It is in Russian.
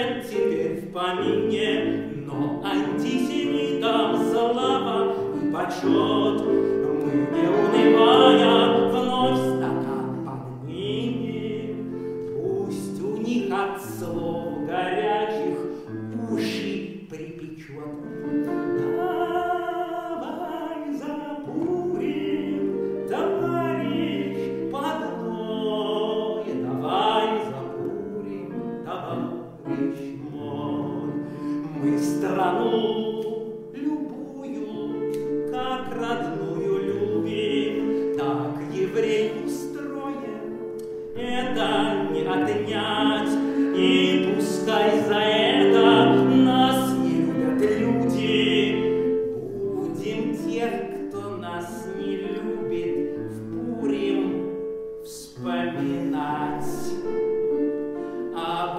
нет теперь в помине, но антисемитам слава и почет. Мы страну любую, как родную любим, Так еврей устроен, это не отнять, И пускай за это нас не любят люди. Будем тех, кто нас не любит, в вспоминать. Об